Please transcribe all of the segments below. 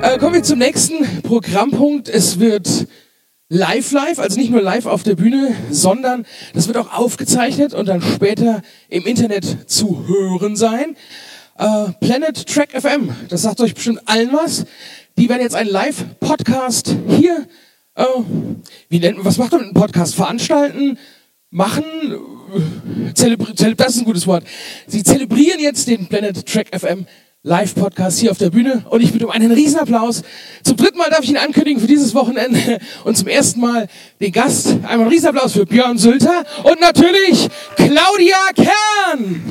Äh, kommen wir zum nächsten Programmpunkt. Es wird live live, also nicht nur live auf der Bühne, sondern das wird auch aufgezeichnet und dann später im Internet zu hören sein. Äh, Planet Track FM, das sagt euch bestimmt allen was. Die werden jetzt einen Live-Podcast hier, äh, wie nennt, was macht man mit einem Podcast? Veranstalten, machen, äh, zelebri das ist ein gutes Wort. Sie zelebrieren jetzt den Planet Track FM Live-Podcast hier auf der Bühne und ich bitte um einen Riesenapplaus. Zum dritten Mal darf ich ihn ankündigen für dieses Wochenende und zum ersten Mal den Gast. Einmal einen Riesenapplaus für Björn Sülter und natürlich Claudia Kern.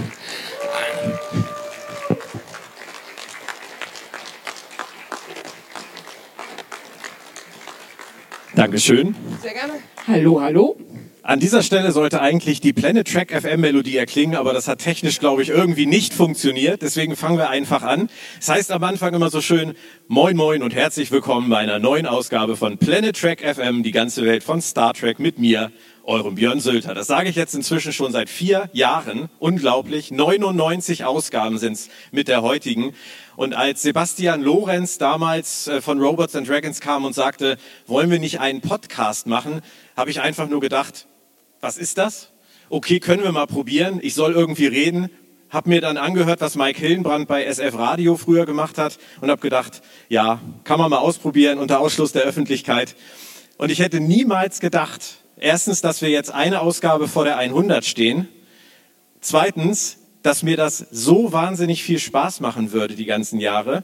Dankeschön. Sehr gerne. Hallo, hallo. An dieser Stelle sollte eigentlich die Planet Track FM Melodie erklingen, aber das hat technisch, glaube ich, irgendwie nicht funktioniert. Deswegen fangen wir einfach an. Es heißt am Anfang immer so schön, moin moin und herzlich willkommen bei einer neuen Ausgabe von Planet Track FM, die ganze Welt von Star Trek mit mir, eurem Björn Sülter. Das sage ich jetzt inzwischen schon seit vier Jahren. Unglaublich. 99 Ausgaben sind's mit der heutigen. Und als Sebastian Lorenz damals äh, von Robots and Dragons kam und sagte, wollen wir nicht einen Podcast machen, habe ich einfach nur gedacht, was ist das? Okay, können wir mal probieren. Ich soll irgendwie reden. Hab mir dann angehört, was Mike Hillenbrand bei SF Radio früher gemacht hat und habe gedacht, ja, kann man mal ausprobieren unter Ausschluss der Öffentlichkeit. Und ich hätte niemals gedacht, erstens, dass wir jetzt eine Ausgabe vor der 100 stehen. Zweitens, dass mir das so wahnsinnig viel Spaß machen würde die ganzen Jahre.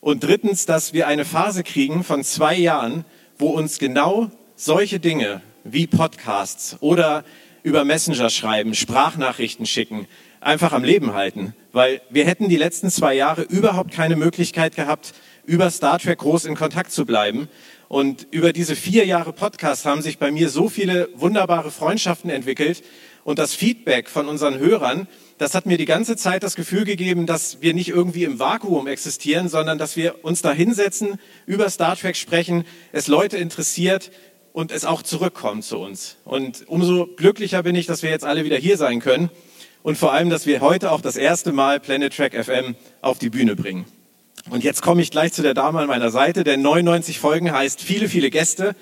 Und drittens, dass wir eine Phase kriegen von zwei Jahren, wo uns genau solche Dinge wie Podcasts oder über Messenger schreiben, Sprachnachrichten schicken, einfach am Leben halten. Weil wir hätten die letzten zwei Jahre überhaupt keine Möglichkeit gehabt, über Star Trek groß in Kontakt zu bleiben. Und über diese vier Jahre Podcast haben sich bei mir so viele wunderbare Freundschaften entwickelt. Und das Feedback von unseren Hörern, das hat mir die ganze Zeit das Gefühl gegeben, dass wir nicht irgendwie im Vakuum existieren, sondern dass wir uns da hinsetzen, über Star Trek sprechen, es Leute interessiert, und es auch zurückkommt zu uns. Und umso glücklicher bin ich, dass wir jetzt alle wieder hier sein können und vor allem, dass wir heute auch das erste Mal Planet Track FM auf die Bühne bringen. Und jetzt komme ich gleich zu der Dame an meiner Seite, denn 99 Folgen heißt viele, viele Gäste.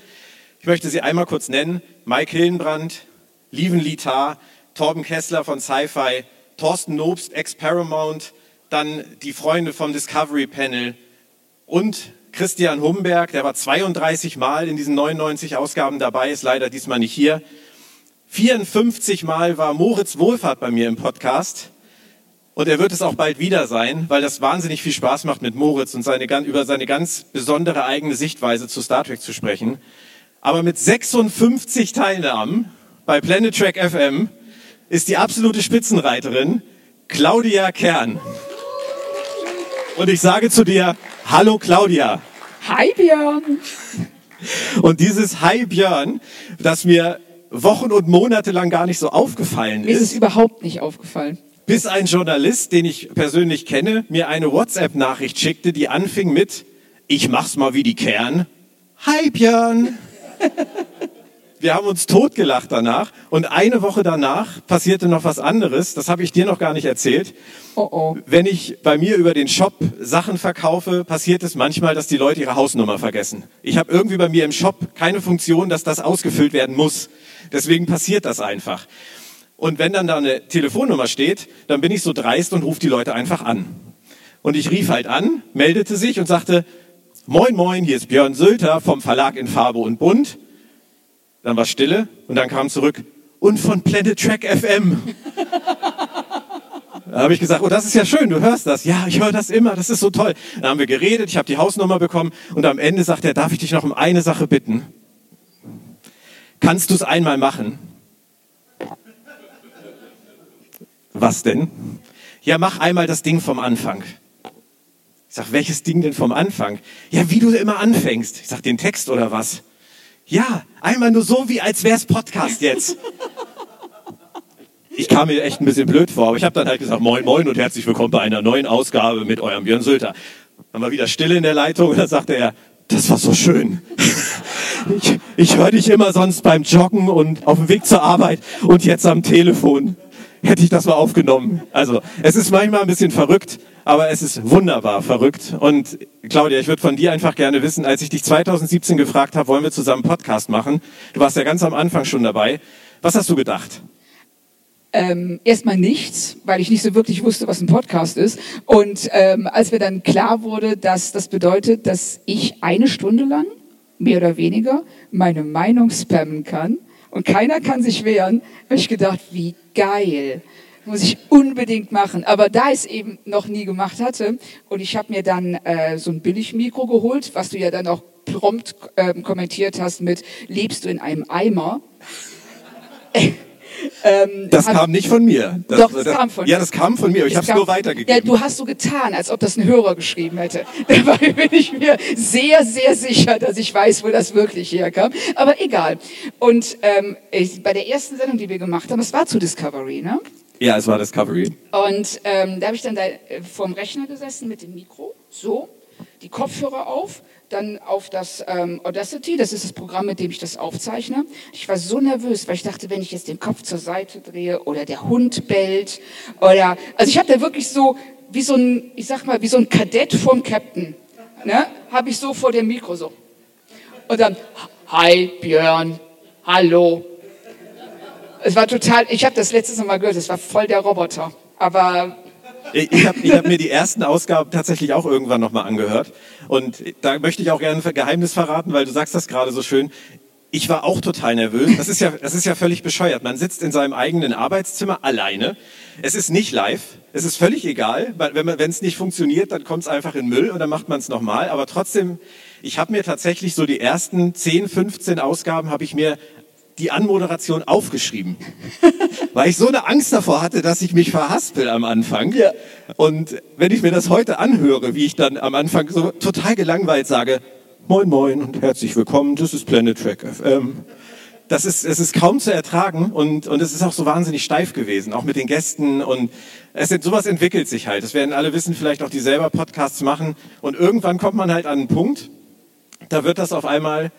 Ich möchte sie einmal kurz nennen. Mike Hillenbrand, Lieven Litar, Torben Kessler von Sci-Fi, Thorsten Nobst, ex-Paramount, dann die Freunde vom Discovery Panel und Christian Humberg, der war 32 Mal in diesen 99 Ausgaben dabei, ist leider diesmal nicht hier. 54 Mal war Moritz Wohlfahrt bei mir im Podcast. Und er wird es auch bald wieder sein, weil das wahnsinnig viel Spaß macht, mit Moritz und seine, über seine ganz besondere eigene Sichtweise zu Star Trek zu sprechen. Aber mit 56 Teilnahmen bei Planet Trek FM ist die absolute Spitzenreiterin Claudia Kern. Und ich sage zu dir, hallo Claudia. Hi Björn. Und dieses Hi Björn, das mir Wochen und Monate lang gar nicht so aufgefallen ist. Mir ist es überhaupt nicht aufgefallen. Bis ein Journalist, den ich persönlich kenne, mir eine WhatsApp-Nachricht schickte, die anfing mit, ich mach's mal wie die Kern. Hi Björn. Wir haben uns totgelacht danach und eine Woche danach passierte noch was anderes. Das habe ich dir noch gar nicht erzählt. Oh oh. Wenn ich bei mir über den Shop Sachen verkaufe, passiert es manchmal, dass die Leute ihre Hausnummer vergessen. Ich habe irgendwie bei mir im Shop keine Funktion, dass das ausgefüllt werden muss. Deswegen passiert das einfach. Und wenn dann da eine Telefonnummer steht, dann bin ich so dreist und rufe die Leute einfach an. Und ich rief halt an, meldete sich und sagte, Moin, moin, hier ist Björn Sülter vom Verlag in Farbe und Bunt. Dann war Stille und dann kam zurück und von Planet Track FM. Da habe ich gesagt, oh, das ist ja schön, du hörst das. Ja, ich höre das immer, das ist so toll. Dann haben wir geredet, ich habe die Hausnummer bekommen und am Ende sagt er, darf ich dich noch um eine Sache bitten? Kannst du es einmal machen? Was denn? Ja, mach einmal das Ding vom Anfang. Ich sag, welches Ding denn vom Anfang? Ja, wie du immer anfängst. Ich sag, den Text oder was? Ja, einmal nur so, wie als wär's Podcast jetzt. Ich kam mir echt ein bisschen blöd vor, aber ich habe dann halt gesagt, moin, moin und herzlich willkommen bei einer neuen Ausgabe mit eurem Björn Sülter. Dann war wieder Stille in der Leitung und dann sagte er, das war so schön. Ich höre dich immer sonst beim Joggen und auf dem Weg zur Arbeit und jetzt am Telefon. Hätte ich das mal aufgenommen. Also, es ist manchmal ein bisschen verrückt, aber es ist wunderbar verrückt. Und Claudia, ich würde von dir einfach gerne wissen, als ich dich 2017 gefragt habe, wollen wir zusammen einen Podcast machen? Du warst ja ganz am Anfang schon dabei. Was hast du gedacht? Ähm, erstmal nichts, weil ich nicht so wirklich wusste, was ein Podcast ist. Und ähm, als mir dann klar wurde, dass das bedeutet, dass ich eine Stunde lang, mehr oder weniger, meine Meinung spammen kann und keiner kann sich wehren, habe ich gedacht, wie geil. Muss ich unbedingt machen. Aber da ich es eben noch nie gemacht hatte und ich habe mir dann äh, so ein Billigmikro geholt, was du ja dann auch prompt äh, kommentiert hast mit, lebst du in einem Eimer? Ähm, das kam nicht von mir. Das, Doch, das, das, kam von Ja, das kam von mir, ich habe es nur weitergegeben. Ja, du hast so getan, als ob das ein Hörer geschrieben hätte. Dabei bin ich mir sehr, sehr sicher, dass ich weiß, wo das wirklich herkam. Aber egal. Und ähm, ich, bei der ersten Sendung, die wir gemacht haben, es war zu Discovery, ne? Ja, es war Discovery. Und ähm, da habe ich dann da äh, vorm Rechner gesessen mit dem Mikro, so, die Kopfhörer auf dann auf das ähm, Audacity, das ist das Programm, mit dem ich das aufzeichne. Ich war so nervös, weil ich dachte, wenn ich jetzt den Kopf zur Seite drehe oder der Hund bellt oder, also ich habe da wirklich so, wie so ein, ich sag mal, wie so ein Kadett vom Captain, ne, habe ich so vor dem Mikro so. Und dann, hi Björn, hallo. Es war total, ich habe das letztes Mal gehört, es war voll der Roboter. Aber ich habe hab mir die ersten Ausgaben tatsächlich auch irgendwann nochmal angehört. Und da möchte ich auch gerne ein Geheimnis verraten, weil du sagst das gerade so schön. Ich war auch total nervös. Das ist ja, das ist ja völlig bescheuert. Man sitzt in seinem eigenen Arbeitszimmer alleine. Es ist nicht live. Es ist völlig egal. Wenn es nicht funktioniert, dann kommt es einfach in Müll und dann macht man es nochmal. Aber trotzdem, ich habe mir tatsächlich so die ersten 10, 15 Ausgaben habe ich mir die Anmoderation aufgeschrieben, weil ich so eine Angst davor hatte, dass ich mich verhaspel am Anfang. Ja. Und wenn ich mir das heute anhöre, wie ich dann am Anfang so total gelangweilt sage, Moin Moin und herzlich willkommen, das ist Planet Track FM. Das ist, es ist kaum zu ertragen und, und es ist auch so wahnsinnig steif gewesen, auch mit den Gästen und es, sowas entwickelt sich halt. Das werden alle wissen, vielleicht auch die selber Podcasts machen und irgendwann kommt man halt an einen Punkt, da wird das auf einmal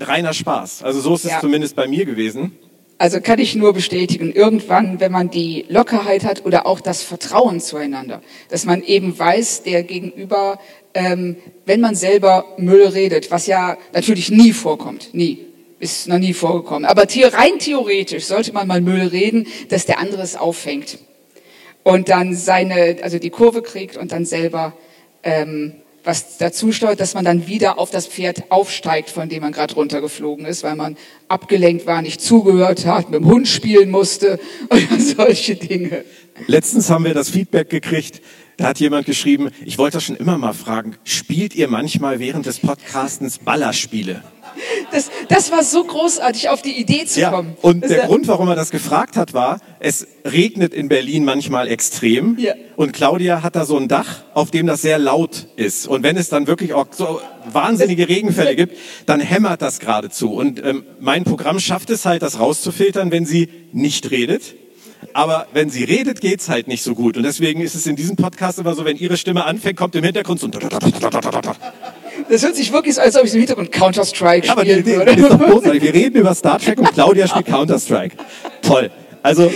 reiner Spaß. Also so ist es ja. zumindest bei mir gewesen. Also kann ich nur bestätigen, irgendwann, wenn man die Lockerheit hat oder auch das Vertrauen zueinander, dass man eben weiß, der Gegenüber, ähm, wenn man selber Müll redet, was ja natürlich nie vorkommt, nie, ist noch nie vorgekommen, aber rein theoretisch sollte man mal Müll reden, dass der andere es auffängt und dann seine, also die Kurve kriegt und dann selber ähm, was dazu steuert, dass man dann wieder auf das Pferd aufsteigt, von dem man gerade runtergeflogen ist, weil man abgelenkt war, nicht zugehört hat, mit dem Hund spielen musste oder solche Dinge. Letztens haben wir das Feedback gekriegt, da hat jemand geschrieben, ich wollte das schon immer mal fragen, spielt ihr manchmal während des Podcastens Ballerspiele? Das, das war so großartig, auf die Idee zu ja, kommen. Und das der Grund, warum er das gefragt hat, war, es regnet in Berlin manchmal extrem. Ja. Und Claudia hat da so ein Dach, auf dem das sehr laut ist. Und wenn es dann wirklich auch so wahnsinnige Regenfälle gibt, dann hämmert das geradezu. Und ähm, mein Programm schafft es halt, das rauszufiltern, wenn sie nicht redet. Aber wenn sie redet, geht's halt nicht so gut. Und deswegen ist es in diesem Podcast immer so, wenn ihre Stimme anfängt, kommt im Hintergrund so ein das hört sich wirklich so, als ob ich im Hintergrund Counter-Strike spielen Aber die, die, würde. Ist doch großartig. Wir reden über Star Trek und Claudia spielt Counter-Strike. Toll. Also,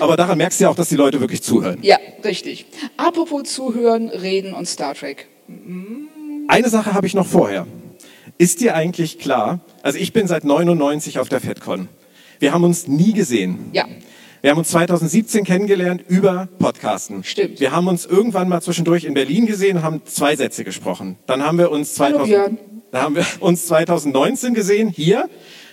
aber daran merkst du ja auch, dass die Leute wirklich zuhören. Ja, richtig. Apropos zuhören, reden und Star Trek. Eine Sache habe ich noch vorher. Ist dir eigentlich klar, also ich bin seit 99 auf der FedCon. Wir haben uns nie gesehen. Ja. Wir haben uns 2017 kennengelernt über Podcasten. Stimmt. Wir haben uns irgendwann mal zwischendurch in Berlin gesehen und haben zwei Sätze gesprochen. Dann haben wir uns 2000, Hallo, dann haben wir uns 2019 gesehen hier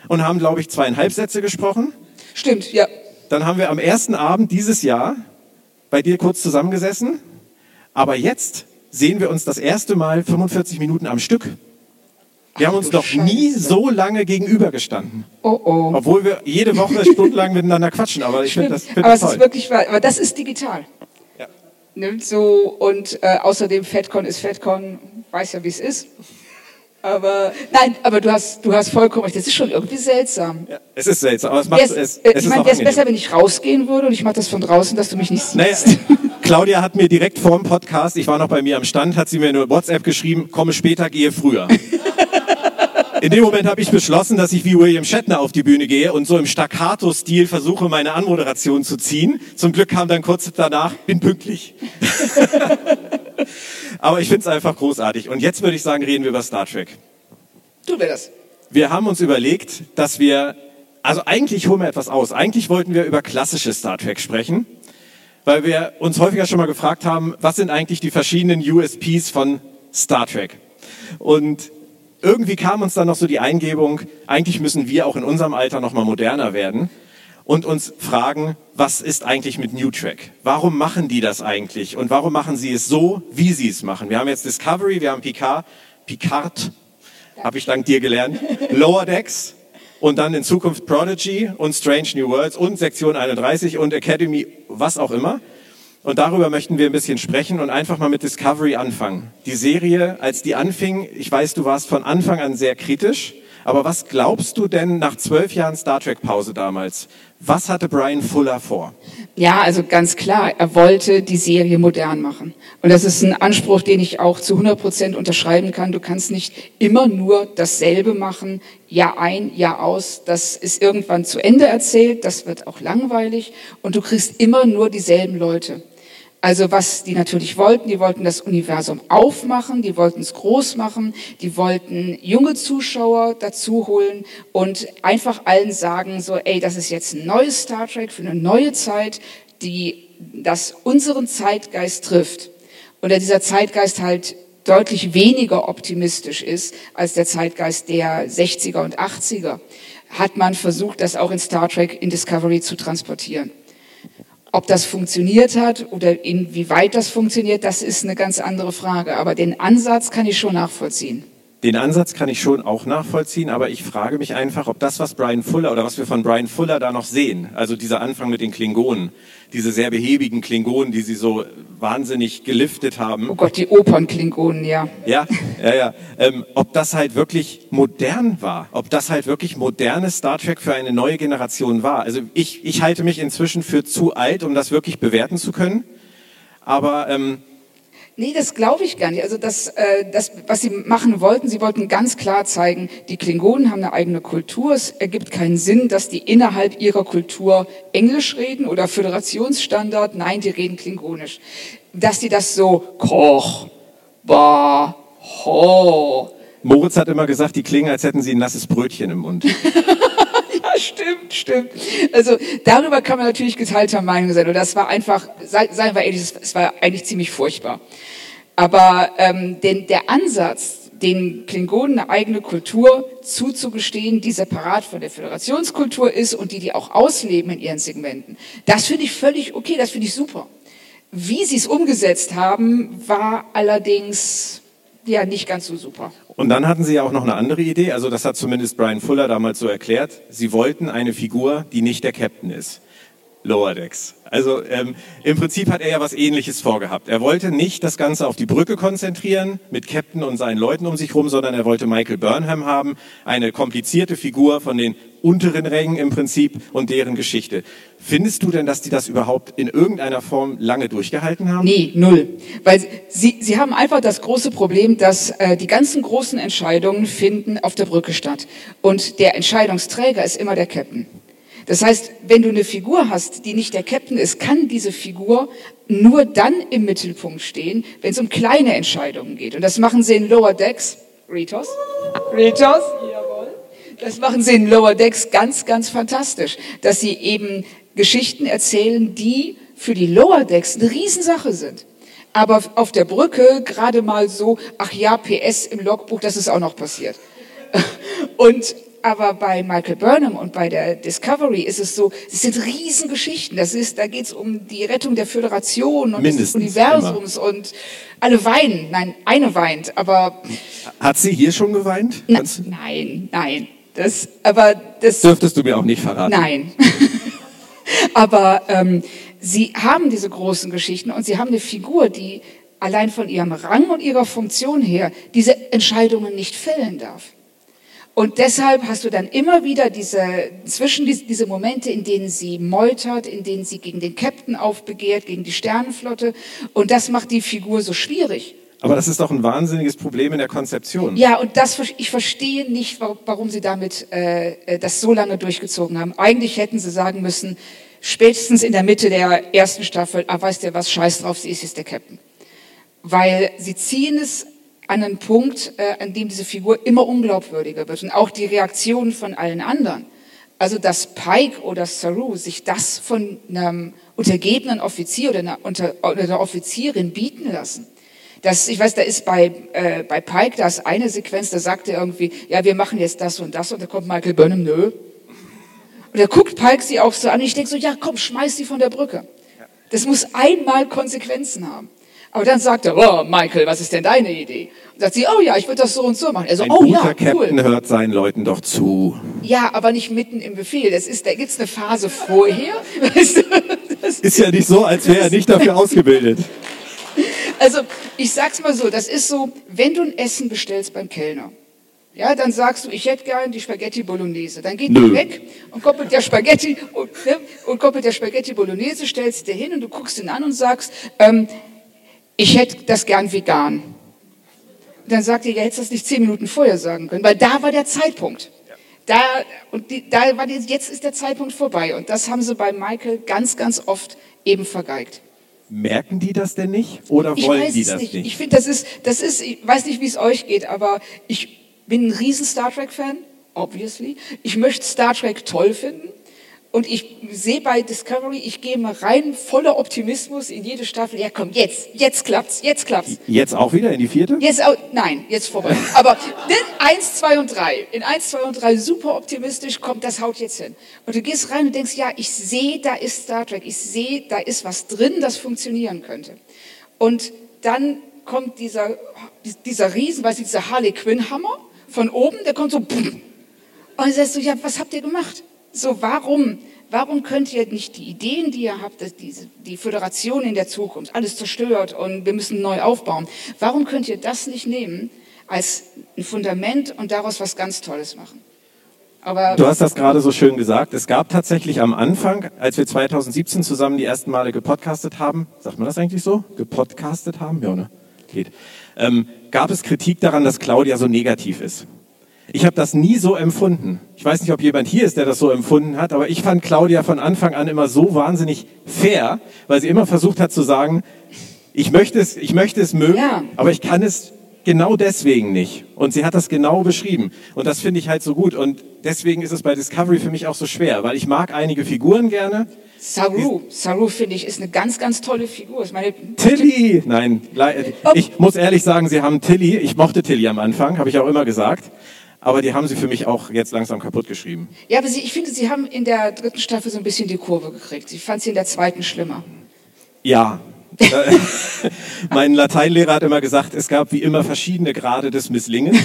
und haben, glaube ich, zweieinhalb Sätze gesprochen. Stimmt, ja. Dann haben wir am ersten Abend dieses Jahr bei dir kurz zusammengesessen. Aber jetzt sehen wir uns das erste Mal 45 Minuten am Stück. Wir haben uns doch nie so lange gegenübergestanden. Oh oh. Obwohl wir jede Woche stundenlang miteinander quatschen. Aber ich finde das find Aber es ist wirklich wahr. Aber das ist digital. Ja. Ne, so, und äh, außerdem FedCon ist FedCon, weiß ja, wie es ist. Aber nein, aber du hast, du hast vollkommen recht. Das ist schon irgendwie seltsam. Ja, es ist seltsam, aber es macht es. es, es ich meine, wäre es besser, wenn ich rausgehen würde und ich mache das von draußen, dass du mich nicht siehst. Naja, Claudia hat mir direkt vor dem Podcast, ich war noch bei mir am Stand, hat sie mir eine WhatsApp geschrieben, komme später, gehe früher. In dem Moment habe ich beschlossen, dass ich wie William Shatner auf die Bühne gehe und so im Staccato-Stil versuche, meine Anmoderation zu ziehen. Zum Glück kam dann kurz danach, bin pünktlich. Aber ich finde es einfach großartig. Und jetzt würde ich sagen, reden wir über Star Trek. Tun wir das. Wir haben uns überlegt, dass wir, also eigentlich holen wir etwas aus. Eigentlich wollten wir über klassische Star Trek sprechen, weil wir uns häufiger schon mal gefragt haben, was sind eigentlich die verschiedenen USPs von Star Trek? Und irgendwie kam uns dann noch so die Eingebung, eigentlich müssen wir auch in unserem Alter noch mal moderner werden und uns fragen, was ist eigentlich mit New Track? Warum machen die das eigentlich? Und warum machen sie es so, wie sie es machen? Wir haben jetzt Discovery, wir haben Picard, Picard, habe ich dank dir gelernt, Lower Decks und dann in Zukunft Prodigy und Strange New Worlds und Sektion 31 und Academy, was auch immer. Und darüber möchten wir ein bisschen sprechen und einfach mal mit Discovery anfangen. Die Serie, als die anfing, ich weiß, du warst von Anfang an sehr kritisch, aber was glaubst du denn nach zwölf Jahren Star Trek Pause damals? Was hatte Brian Fuller vor? Ja, also ganz klar, er wollte die Serie modern machen. Und das ist ein Anspruch, den ich auch zu 100 Prozent unterschreiben kann. Du kannst nicht immer nur dasselbe machen, Jahr ein, Jahr aus. Das ist irgendwann zu Ende erzählt, das wird auch langweilig und du kriegst immer nur dieselben Leute. Also was die natürlich wollten, die wollten das Universum aufmachen, die wollten es groß machen, die wollten junge Zuschauer dazu holen und einfach allen sagen, so, ey, das ist jetzt ein neues Star Trek für eine neue Zeit, die das unseren Zeitgeist trifft. Und dieser Zeitgeist halt deutlich weniger optimistisch ist als der Zeitgeist der 60er und 80er, hat man versucht, das auch in Star Trek in Discovery zu transportieren. Ob das funktioniert hat oder inwieweit das funktioniert, das ist eine ganz andere Frage. Aber den Ansatz kann ich schon nachvollziehen. Den Ansatz kann ich schon auch nachvollziehen, aber ich frage mich einfach, ob das, was Brian Fuller oder was wir von Brian Fuller da noch sehen, also dieser Anfang mit den Klingonen, diese sehr behäbigen Klingonen, die sie so wahnsinnig geliftet haben. Oh Gott, die Opern-Klingonen, ja. Ja, ja, ja. Ähm, ob das halt wirklich modern war, ob das halt wirklich modernes Star Trek für eine neue Generation war. Also ich, ich halte mich inzwischen für zu alt, um das wirklich bewerten zu können. Aber ähm, Nee, das glaube ich gar nicht. Also das, äh, das, was sie machen wollten, sie wollten ganz klar zeigen, die Klingonen haben eine eigene Kultur. Es ergibt keinen Sinn, dass die innerhalb ihrer Kultur Englisch reden oder Föderationsstandard. Nein, die reden Klingonisch. Dass die das so Koch, Ba, Ho. Moritz hat immer gesagt, die klingen, als hätten sie ein nasses Brötchen im Mund. stimmt, stimmt. Also darüber kann man natürlich geteilter Meinung sein. Und das war einfach, seien wir ehrlich, es war eigentlich ziemlich furchtbar. Aber ähm, den, der Ansatz, den Klingonen eine eigene Kultur zuzugestehen, die separat von der Föderationskultur ist und die die auch ausleben in ihren Segmenten, das finde ich völlig okay, das finde ich super. Wie sie es umgesetzt haben, war allerdings ja nicht ganz so super. Und dann hatten Sie ja auch noch eine andere Idee, also das hat zumindest Brian Fuller damals so erklärt. Sie wollten eine Figur, die nicht der Captain ist. Lower Decks. Also ähm, im Prinzip hat er ja was Ähnliches vorgehabt. Er wollte nicht das Ganze auf die Brücke konzentrieren mit Captain und seinen Leuten um sich rum, sondern er wollte Michael Burnham haben, eine komplizierte Figur von den unteren Rängen im Prinzip und deren Geschichte. Findest du denn, dass die das überhaupt in irgendeiner Form lange durchgehalten haben? Nee, null. Weil sie, sie haben einfach das große Problem, dass äh, die ganzen großen Entscheidungen finden auf der Brücke statt. Und der Entscheidungsträger ist immer der Captain. Das heißt, wenn du eine Figur hast, die nicht der Captain ist, kann diese Figur nur dann im Mittelpunkt stehen, wenn es um kleine Entscheidungen geht. Und das machen sie in Lower Decks. Ritos? Ritos? Jawohl. Das machen sie in Lower Decks ganz, ganz fantastisch, dass sie eben Geschichten erzählen, die für die Lower Decks eine Riesensache sind. Aber auf der Brücke gerade mal so, ach ja, PS im Logbuch, das ist auch noch passiert. Und aber bei Michael Burnham und bei der Discovery ist es so, es sind Riesengeschichten. Das ist, da geht es um die Rettung der Föderation und Mindestens des Universums immer. und alle weinen. Nein, eine weint, aber. Hat sie hier schon geweint? Na, nein, nein. Das, aber das. Dürftest du mir auch nicht verraten? Nein. aber ähm, sie haben diese großen Geschichten und sie haben eine Figur, die allein von ihrem Rang und ihrer Funktion her diese Entscheidungen nicht fällen darf. Und deshalb hast du dann immer wieder diese, zwischen diese, Momente, in denen sie meutert, in denen sie gegen den Captain aufbegehrt, gegen die Sternenflotte. Und das macht die Figur so schwierig. Aber das ist doch ein wahnsinniges Problem in der Konzeption. Ja, und das, ich verstehe nicht, warum Sie damit äh, äh, das so lange durchgezogen haben. Eigentlich hätten Sie sagen müssen, spätestens in der Mitte der ersten Staffel, ah, weißt du was, scheiß drauf, sie ist jetzt der Captain. Weil Sie ziehen es an einen Punkt, äh, an dem diese Figur immer unglaubwürdiger wird und auch die Reaktionen von allen anderen. Also, dass Pike oder Saru sich das von einem untergebenen Offizier oder einer, unter, oder einer Offizierin bieten lassen. Das, ich weiß, da ist bei, äh, bei Pike, da ist eine Sequenz, da sagt er irgendwie, ja, wir machen jetzt das und das und da kommt Michael Burnham, nö. Und da guckt Pike sie auch so an und ich denke so, ja, komm, schmeiß sie von der Brücke. Das muss einmal Konsequenzen haben. Aber dann sagt er, oh, Michael, was ist denn deine Idee? Und sagt sie, oh ja, ich würde das so und so machen. Er so, Ein oh guter ja, Captain cool. hört seinen Leuten doch zu. Ja, aber nicht mitten im Befehl. Das ist, da gibt's eine Phase vorher. Weißt du, Ist ja nicht so, als wäre er nicht dafür ausgebildet. also, ich sag's mal so, das ist so, wenn du ein Essen bestellst beim Kellner, ja, dann sagst du, ich hätte gern die Spaghetti Bolognese. Dann geht Nö. die weg und koppelt der Spaghetti und, ne, und koppelt der Spaghetti Bolognese, stellst dir hin und du guckst ihn an und sagst, ähm, ich hätte das gern vegan. Dann sagt er, ja, hättest du das nicht zehn Minuten vorher sagen können, weil da war der Zeitpunkt. Da, und die, da war die, jetzt ist der Zeitpunkt vorbei. Und das haben sie bei Michael ganz, ganz oft eben vergeigt. Merken die das denn nicht? Oder Ich wollen weiß die es das nicht. nicht? Ich finde, das ist, das ist, ich weiß nicht, wie es euch geht, aber ich bin ein riesen Star Trek-Fan, obviously. Ich möchte Star Trek toll finden. Und ich sehe bei Discovery, ich gehe mal rein, voller Optimismus in jede Staffel. Ja, komm, jetzt, jetzt klappt's, jetzt klappt's. Jetzt auch wieder in die vierte? Jetzt auch, nein, jetzt vorbei. Aber in eins, zwei und drei, in eins, zwei und drei super optimistisch, kommt, das haut jetzt hin. Und du gehst rein und denkst, ja, ich sehe, da ist Star Trek, ich sehe, da ist was drin, das funktionieren könnte. Und dann kommt dieser, dieser Riesen, weißt du, dieser Harley Quinn Hammer von oben, der kommt so, und dann sagst du, ja, was habt ihr gemacht? So, warum, warum könnt ihr nicht die Ideen, die ihr habt, dass diese, die Föderation in der Zukunft, alles zerstört und wir müssen neu aufbauen, warum könnt ihr das nicht nehmen als ein Fundament und daraus was ganz Tolles machen? Aber Du hast das gerade so schön gesagt. Es gab tatsächlich am Anfang, als wir 2017 zusammen die ersten Male gepodcastet haben, sagt man das eigentlich so? Gepodcastet haben? Ja, ne? Geht. Ähm, gab es Kritik daran, dass Claudia so negativ ist. Ich habe das nie so empfunden. Ich weiß nicht, ob jemand hier ist, der das so empfunden hat, aber ich fand Claudia von Anfang an immer so wahnsinnig fair, weil sie immer versucht hat zu sagen, ich möchte es, ich möchte es mögen, Ja. aber ich kann es genau deswegen nicht. Und sie hat das genau beschrieben. Und das finde ich halt so gut. Und deswegen ist es bei Discovery für mich auch so schwer, weil ich mag einige Figuren gerne. Saru, Saru finde ich, ist eine ganz, ganz tolle Figur. Ich meine, Tilly! Nein, ich muss ehrlich sagen, sie haben Tilly, ich mochte Tilly am Anfang, habe ich auch immer gesagt. Aber die haben sie für mich auch jetzt langsam kaputt geschrieben. ja, aber sie, ich finde, sie haben in der dritten Staffel so ein bisschen die Kurve gekriegt. Ich fand sie in der zweiten schlimmer. Ja. Mein Lateinlehrer hat immer gesagt, es gab wie immer verschiedene Grade des Misslingen.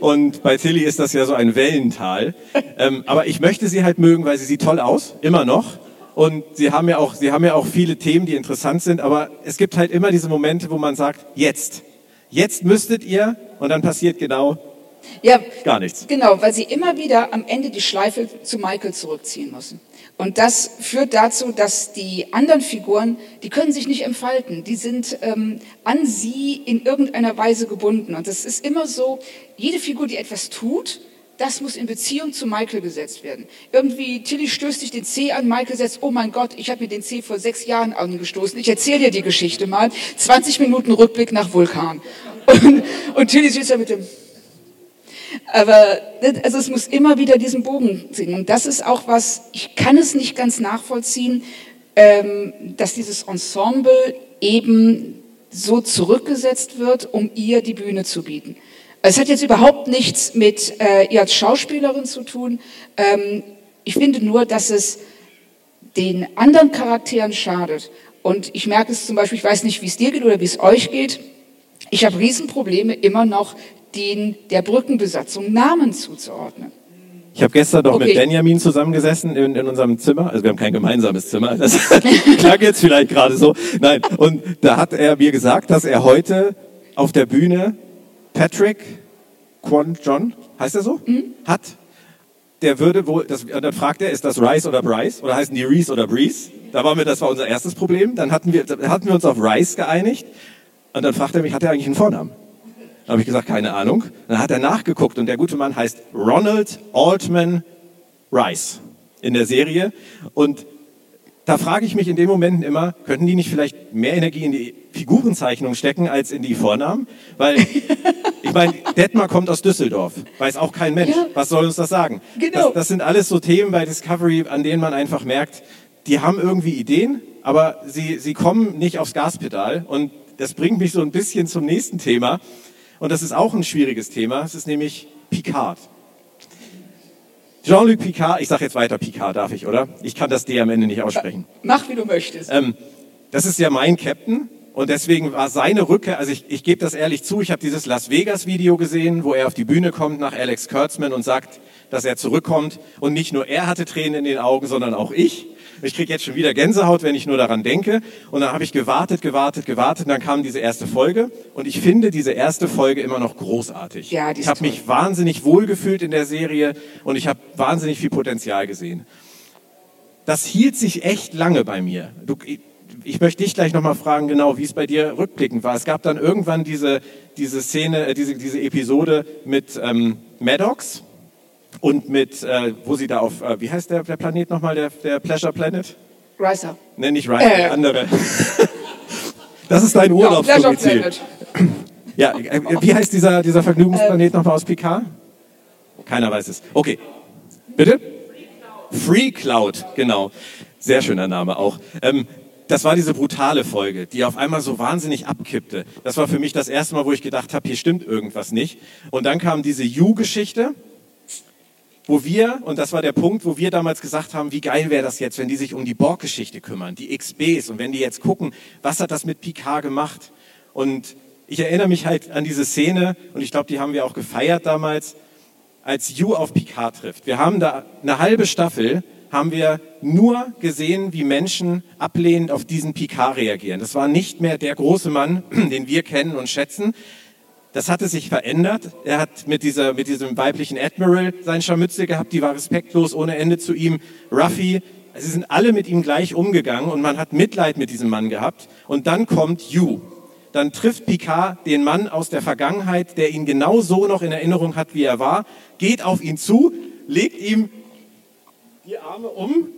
Und bei Tilly ist das ja so ein Wellental. Ähm, aber ich möchte sie halt mögen, weil sie sieht toll aus, immer noch. Und sie haben ja auch, sie haben ja auch viele Themen, die interessant sind. Aber es gibt halt immer diese Momente, wo man sagt, jetzt, jetzt müsstet ihr, und dann passiert genau Ja, gar nichts. Genau, weil sie immer wieder am Ende die Schleife zu Michael zurückziehen müssen. Und das führt dazu, dass die anderen Figuren, die können sich nicht entfalten. Die sind ähm, an sie in irgendeiner Weise gebunden. Und das ist immer so, jede Figur, die etwas tut, das muss in Beziehung zu Michael gesetzt werden. Irgendwie, Tilly stößt sich den C an, Michael setzt, oh mein Gott, ich habe mir den C vor sechs Jahren angestoßen. Ich erzähle dir die Geschichte mal. 20 Minuten Rückblick nach Vulkan. Und, und Tilly sitzt da mit dem... Aber also es muss immer wieder diesen Bogen ziehen. Und das ist auch was, ich kann es nicht ganz nachvollziehen, ähm, dass dieses Ensemble eben so zurückgesetzt wird, um ihr die Bühne zu bieten. Es hat jetzt überhaupt nichts mit äh, ihr als Schauspielerin zu tun. Ähm, ich finde nur, dass es den anderen Charakteren schadet. Und ich merke es zum Beispiel, ich weiß nicht, wie es dir geht oder wie es euch geht. Ich habe Riesenprobleme immer noch, den der Brückenbesatzung Namen zuzuordnen. Ich habe gestern doch mit Okay. Benjamin zusammengesessen in, in unserem Zimmer. Also wir haben kein gemeinsames Zimmer. Das klang jetzt vielleicht gerade so. Nein. Und da hat er mir gesagt, dass er heute auf der Bühne Patrick Quan John, heißt er so, hat. Der würde wohl, das, und dann fragt er, ist das Rice oder Bryce? Oder heißen die Reese oder Breeze? Da waren wir, das war unser erstes Problem. Dann hatten wir, hatten wir uns auf Rice geeinigt. Und dann fragt er mich, hat er eigentlich einen Vornamen? Dann habe ich gesagt, keine Ahnung. Dann hat er nachgeguckt und der gute Mann heißt Ronald Altman Rice in der Serie. Und da frage ich mich in den Momenten immer, könnten die nicht vielleicht mehr Energie in die Figurenzeichnung stecken als in die Vornamen? Weil, ich meine, Detmar kommt aus Düsseldorf, weiß auch kein Mensch. Ja. Was soll uns das sagen? Genau. Das, das sind alles so Themen bei Discovery, an denen man einfach merkt, die haben irgendwie Ideen, aber sie, sie kommen nicht aufs Gaspedal. Und das bringt mich so ein bisschen zum nächsten Thema. Und das ist auch ein schwieriges Thema. Es ist nämlich Picard. Jean-Luc Picard, ich sage jetzt weiter Picard, darf ich, oder? Ich kann das D am Ende nicht aussprechen. Mach, wie du möchtest. Ähm, das ist ja mein Captain und deswegen war seine Rückkehr, also ich, ich gebe das ehrlich zu, ich habe dieses Las Vegas Video gesehen, wo er auf die Bühne kommt nach Alex Kurtzman und sagt, dass er zurückkommt und nicht nur er hatte Tränen in den Augen, sondern auch ich. Ich kriege jetzt schon wieder Gänsehaut, wenn ich nur daran denke. Und dann habe ich gewartet, gewartet, gewartet und dann kam diese erste Folge und ich finde diese erste Folge immer noch großartig. Ja, die ist ich habe mich wahnsinnig wohlgefühlt in der Serie und ich habe wahnsinnig viel Potenzial gesehen das hielt sich echt lange bei mir. Du, ich, ich möchte dich gleich nochmal fragen, genau, wie es bei dir rückblickend war. Es gab dann irgendwann diese, diese Szene, äh, diese, diese Episode mit ähm, Maddox und mit, äh, wo sie da auf, äh, wie heißt der, der Planet nochmal, der, der Pleasure Planet? Ricer. Nenn nicht Ryan, Äh. der andere. das ist dein Ja, Pleasure Urlaubsdomizil. Planet. Ja, äh, wie heißt dieser, dieser Vergnügungsplanet nochmal aus Picard? Keiner weiß es. Okay. Bitte? Free Cloud, genau. Sehr schöner Name auch. Ähm, das war diese brutale Folge, die auf einmal so wahnsinnig abkippte. Das war für mich das erste Mal, wo ich gedacht habe, hier stimmt irgendwas nicht. Und dann kam diese You-Geschichte, wo wir, und das war der Punkt, wo wir damals gesagt haben, wie geil wäre das jetzt, wenn die sich um die Borg-Geschichte kümmern, die XBs, und wenn die jetzt gucken, was hat das mit Picard gemacht? Und ich erinnere mich halt an diese Szene, und ich glaube, die haben wir auch gefeiert damals, als You auf Picard trifft. Wir haben da eine halbe Staffel, haben wir nur gesehen, wie Menschen ablehnend auf diesen Picard reagieren. Das war nicht mehr der große Mann, den wir kennen und schätzen. Das hatte sich verändert. Er hat mit, dieser, mit diesem weiblichen Admiral sein Scharmützel gehabt, die war respektlos ohne Ende zu ihm. Ruffy, sie sind alle mit ihm gleich umgegangen und man hat Mitleid mit diesem Mann gehabt. Und dann kommt You. Dann trifft Picard den Mann aus der Vergangenheit, der ihn genau so noch in Erinnerung hat, wie er war, geht auf ihn zu, legt ihm die Arme um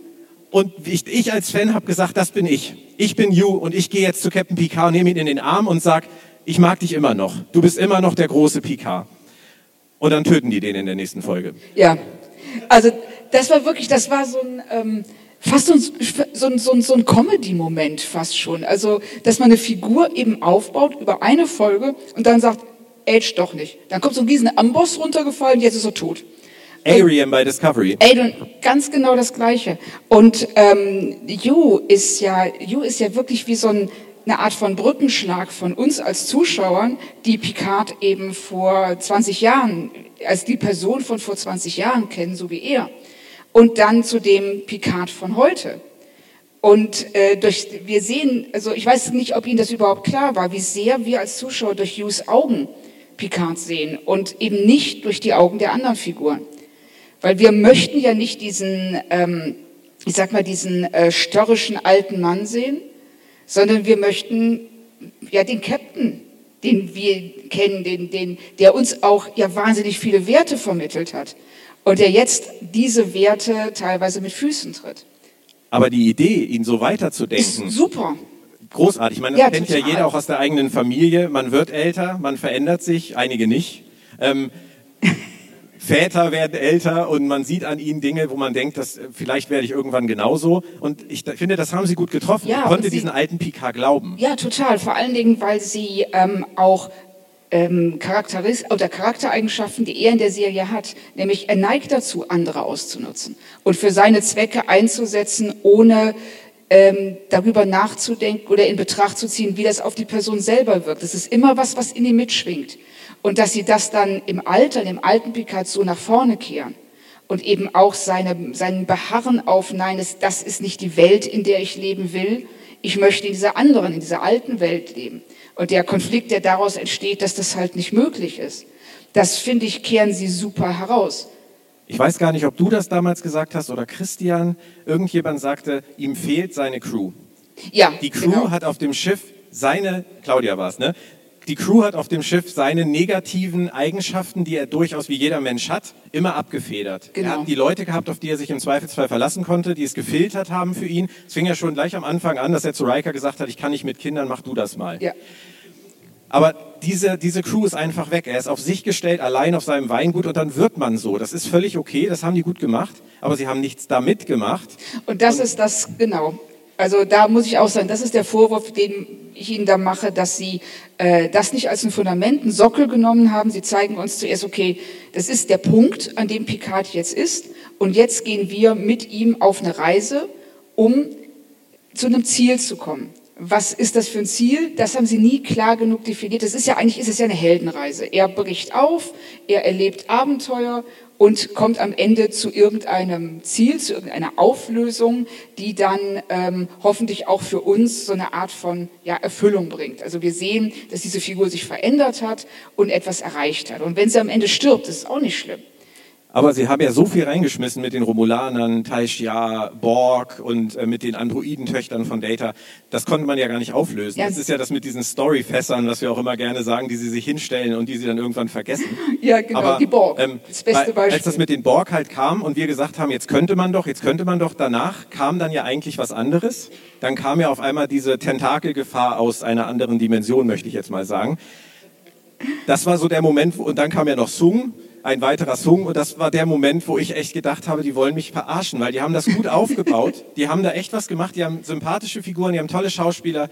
und ich, ich als Fan habe gesagt, das bin ich. Ich bin You und ich gehe jetzt zu Captain Picard, nehme ihn in den Arm und sag, ich mag dich immer noch. Du bist immer noch der große Picard. Und dann töten die den in der nächsten Folge. Ja, also das war wirklich, das war so ein ähm, fast so ein, so ein, so ein, so ein Comedy-Moment fast schon. Also, dass man eine Figur eben aufbaut über eine Folge und dann sagt, Age doch nicht. Dann kommt so ein riesen Amboss runtergefallen, jetzt ist er tot. Ariam bei Discovery. Du, ganz genau das Gleiche. Und ähm, You ist ja, You ist ja wirklich wie so ein, eine Art von Brückenschlag von uns als Zuschauern, die Picard eben vor 20 Jahren, als die Person von vor 20 Jahren kennen, so wie er. Und dann zu dem Picard von heute. Und äh, durch, wir sehen, also ich weiß nicht, ob Ihnen das überhaupt klar war, wie sehr wir als Zuschauer durch Hughes Augen Picard sehen und eben nicht durch die Augen der anderen Figuren. Weil wir möchten ja nicht diesen, ähm, ich sag mal, diesen äh, störrischen alten Mann sehen, sondern wir möchten ja den Captain, den wir kennen, den, den, der uns auch ja wahnsinnig viele Werte vermittelt hat und der jetzt diese Werte teilweise mit Füßen tritt. Aber die Idee, ihn so Ist weiterzudenken, super. großartig. Ich meine, das Ja, kennt ja total. jeder auch aus der eigenen Familie. Man wird älter, man verändert sich, einige nicht. Ähm, Väter werden älter und man sieht an ihnen Dinge, wo man denkt, dass, äh, vielleicht werde ich irgendwann genauso. Und ich finde, das haben sie gut getroffen. Ja, konnte sie- diesen alten Picard glauben. Ja, total. Vor allen Dingen, weil sie ähm, auch ähm, Charakteris oder Charaktereigenschaften, die er in der Serie hat, nämlich er neigt dazu, andere auszunutzen und für seine Zwecke einzusetzen, ohne ähm, darüber nachzudenken oder in Betracht zu ziehen, wie das auf die Person selber wirkt. Das ist immer was, was in ihm mitschwingt. Und dass sie das dann im Alter, im alten Picard so nach vorne kehren und eben auch seine, sein Beharren auf, nein, es, das ist nicht die Welt, in der ich leben will. Ich möchte in dieser anderen, in dieser alten Welt leben. Und der Konflikt, der daraus entsteht, dass das halt nicht möglich ist, das finde ich, kehren sie super heraus. Ich weiß gar nicht, ob du das damals gesagt hast oder Christian. Irgendjemand sagte, ihm fehlt seine Crew. Ja, Die Crew genau. hat auf dem Schiff seine, Claudia war es, ne? Die Crew hat auf dem Schiff seine negativen Eigenschaften, die er durchaus wie jeder Mensch hat, immer abgefedert. Genau. Er hat die Leute gehabt, auf die er sich im Zweifelsfall verlassen konnte, die es gefiltert haben für ihn. Es fing ja schon gleich am Anfang an, dass er zu Riker gesagt hat, ich kann nicht mit Kindern, mach du das mal. Ja. Aber diese, diese Crew ist einfach weg. Er ist auf sich gestellt, allein auf seinem Weingut und dann wird man so. Das ist völlig okay, das haben die gut gemacht, aber sie haben nichts damit gemacht. Und das ist das, genau. Also da muss ich auch sagen, das ist der Vorwurf, den ich Ihnen da mache, dass Sie äh, das nicht als ein Fundament, einen Sockel genommen haben. Sie zeigen uns zuerst, okay, das ist der Punkt, an dem Picard jetzt ist. Und jetzt gehen wir mit ihm auf eine Reise, um zu einem Ziel zu kommen. Was ist das für ein Ziel? Das haben sie nie klar genug definiert. Das ist ja eigentlich ist es ja eine Heldenreise. Er bricht auf, er erlebt Abenteuer und kommt am Ende zu irgendeinem Ziel, zu irgendeiner Auflösung, die dann ähm, hoffentlich auch für uns so eine Art von ja, Erfüllung bringt. Also wir sehen, dass diese Figur sich verändert hat und etwas erreicht hat. Und wenn sie am Ende stirbt, ist es auch nicht schlimm. Aber sie haben ja so viel reingeschmissen mit den Romulanern, Taishya, Borg und äh, mit den Androidentöchtern von Data. Das konnte man ja gar nicht auflösen. Ja. Das ist ja das mit diesen Storyfässern, was wir auch immer gerne sagen, die sie sich hinstellen und die sie dann irgendwann vergessen. Ja, genau, Aber, die Borg. Ähm, das beste Beispiel. Als das mit den Borg halt kam und wir gesagt haben, jetzt könnte man doch, jetzt könnte man doch, danach kam dann ja eigentlich was anderes. Dann kam ja auf einmal diese Tentakelgefahr aus einer anderen Dimension, möchte ich jetzt mal sagen. Das war so der Moment, wo- und dann kam ja noch Sung, ein weiterer Sung, und das war der Moment, wo ich echt gedacht habe, die wollen mich verarschen, weil die haben das gut aufgebaut, die haben da echt was gemacht, die haben sympathische Figuren, die haben tolle Schauspieler.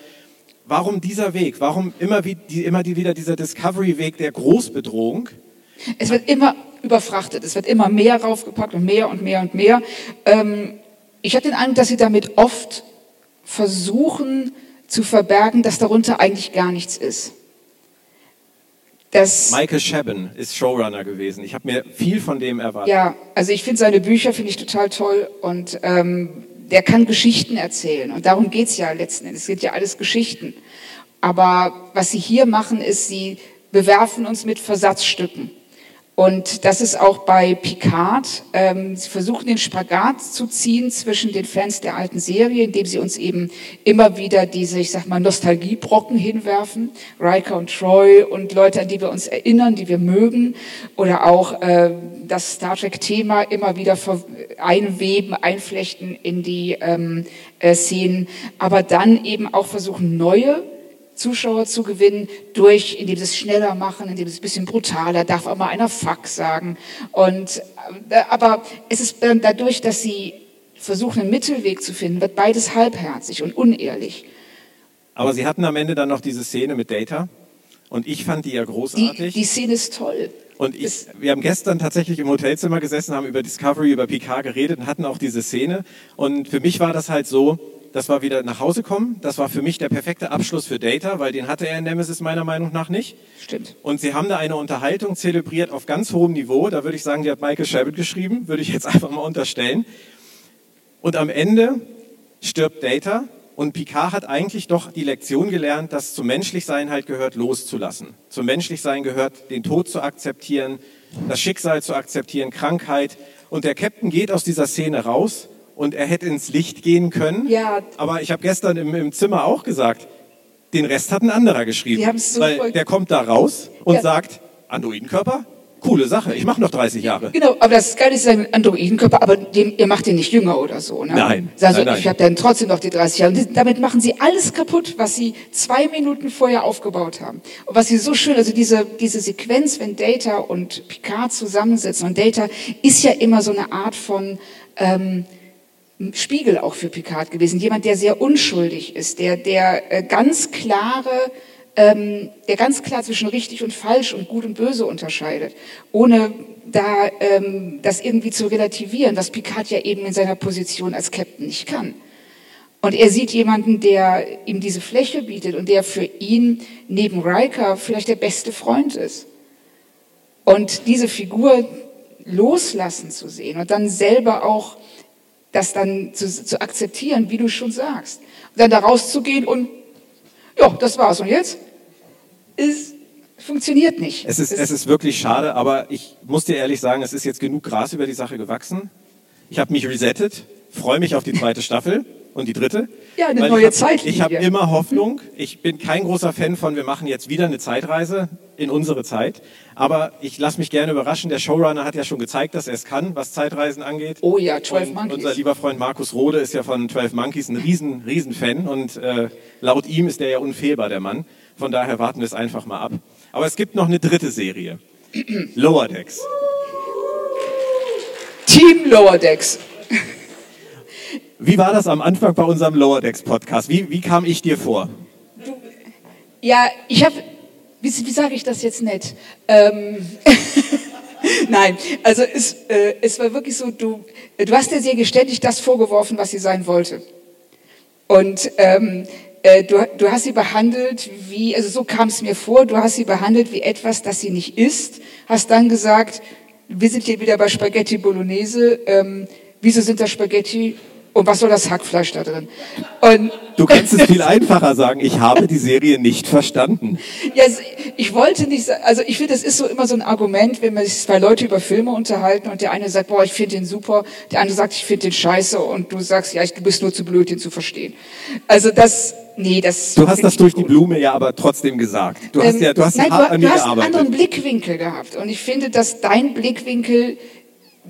Warum dieser Weg? Warum immer, wie, die, immer die, wieder dieser Discovery-Weg der Großbedrohung? Es wird immer überfrachtet, es wird immer mehr raufgepackt und mehr und mehr und mehr. Ähm, ich habe den Eindruck, dass sie damit oft versuchen zu verbergen, dass darunter eigentlich gar nichts ist. Das, Michael Chabon ist Showrunner gewesen. Ich habe mir viel von dem erwartet. ja, also ich finde seine Bücher finde ich total toll und ähm, der kann Geschichten erzählen und darum geht's ja letzten Endes. Es sind ja alles Geschichten. Aber was sie hier machen, ist, sie bewerfen uns mit Versatzstücken. Und das ist auch bei Picard. Ähm, sie versuchen den Spagat zu ziehen zwischen den Fans der alten Serie, indem sie uns eben immer wieder diese, ich sag mal, Nostalgiebrocken hinwerfen. Riker und Troy und Leute, an die wir uns erinnern, die wir mögen. Oder auch äh, das Star Trek-Thema immer wieder einweben, einflechten in die ähm, äh, Szenen. Aber dann eben auch versuchen, neue Zuschauer zu gewinnen, durch, indem sie es schneller machen, indem sie es ein bisschen brutaler, darf auch mal einer Fuck sagen. Und, äh, aber es ist dann dadurch, dass sie versuchen, einen Mittelweg zu finden, wird beides halbherzig und unehrlich. Aber sie hatten am Ende dann noch diese Szene mit Data. Und ich fand die ja Die, großartig. die Szene ist toll. Und ich, Es- wir haben gestern tatsächlich im Hotelzimmer gesessen, haben über Discovery, über Picard geredet und hatten auch diese Szene. Und für mich war das halt so, das war wieder nach Hause kommen. Das war für mich der perfekte Abschluss für Data, weil den hatte er in Nemesis meiner Meinung nach nicht. Stimmt. Und sie haben da eine Unterhaltung zelebriert auf ganz hohem Niveau. Da würde ich sagen, die hat Michael Shabbat geschrieben, würde ich jetzt einfach mal unterstellen. Und am Ende stirbt Data und Picard hat eigentlich doch die Lektion gelernt, dass zum Menschlichsein halt gehört, loszulassen. Zum Menschlichsein gehört, den Tod zu akzeptieren, das Schicksal zu akzeptieren, Krankheit. Und der Captain geht aus dieser Szene raus und er hätte ins Licht gehen können. Ja. Aber ich habe gestern im, im Zimmer auch gesagt, den Rest hat ein anderer geschrieben. So weil der kommt da raus und Ja. sagt, Androidenkörper, coole Sache, ich mache noch 30 Jahre. Genau, aber das Geile ist ein Androidenkörper, aber dem, ihr macht den nicht jünger oder so. Ne? Nein, Also nein, nein. ich habe dann trotzdem noch die 30 Jahre. Und damit machen sie alles kaputt, was sie zwei Minuten vorher aufgebaut haben. Und was sie so schön, also diese, diese Sequenz, wenn Data und Picard zusammensitzen. Und Data ist ja immer so eine Art von ähm, Spiegel auch für Picard gewesen. Jemand, der sehr unschuldig ist, der, der äh, ganz klare, ähm, der ganz klar zwischen richtig und falsch und gut und böse unterscheidet, ohne da ähm, das irgendwie zu relativieren, was Picard ja eben in seiner Position als Captain nicht kann. Und er sieht jemanden, der ihm diese Fläche bietet und der für ihn neben Riker vielleicht der beste Freund ist. Und diese Figur loslassen zu sehen und dann selber auch das dann zu, zu akzeptieren, wie du schon sagst. Und dann da rauszugehen und, ja, das war's. Und jetzt? Es funktioniert nicht. Es ist, es ist wirklich schade, aber ich muss dir ehrlich sagen, es ist jetzt genug Gras über die Sache gewachsen. Ich habe mich resettet, freue mich auf die zweite Staffel Und die dritte? Ja, eine Weil neue ich hab, Zeitlinie. Ich habe immer Hoffnung. Ich bin kein großer Fan von, wir machen jetzt wieder eine Zeitreise in unsere Zeit. Aber ich lasse mich gerne überraschen. Der Showrunner hat ja schon gezeigt, dass er es kann, was Zeitreisen angeht. Oh ja, 12 Und Monkeys. Unser lieber Freund Markus Rode ist ja von 12 Monkeys ein riesen, riesen Fan. Und äh, laut ihm ist der ja unfehlbar, der Mann. Von daher warten wir es einfach mal ab. Aber es gibt noch eine dritte Serie. Lower Decks. Team Lower Decks. Wie war das am Anfang bei unserem Lower Decks Podcast? Wie, wie kam ich dir vor? Ja, ich habe, wie, wie sage ich das jetzt nett? Ähm, Nein, also es, äh, es war wirklich so, du, du hast der Serie ständig das vorgeworfen, was sie sein wollte. Und ähm, äh, du, du hast sie behandelt wie, also so kam es mir vor, du hast sie behandelt wie etwas, das sie nicht ist, hast dann gesagt, wir sind hier wieder bei Spaghetti Bolognese, ähm, wieso sind da Spaghetti und was soll das Hackfleisch da drin? Und Du kannst es viel einfacher sagen. Ich habe die Serie nicht verstanden. Ja, es- ich wollte nicht, also ich finde, das ist so immer so ein Argument, wenn man sich zwei Leute über Filme unterhalten und der eine sagt, boah, ich finde den super, der andere sagt, ich finde den scheiße und du sagst, ja, ich, du bist nur zu blöd, den zu verstehen. Also das, nee, das. Du hast das durch nicht die gut. Blume ja aber trotzdem gesagt. Du hast Ähm, ja, du hast nein, du, du hast einen anderen. Blickwinkel gehabt und ich finde, dass dein Blickwinkel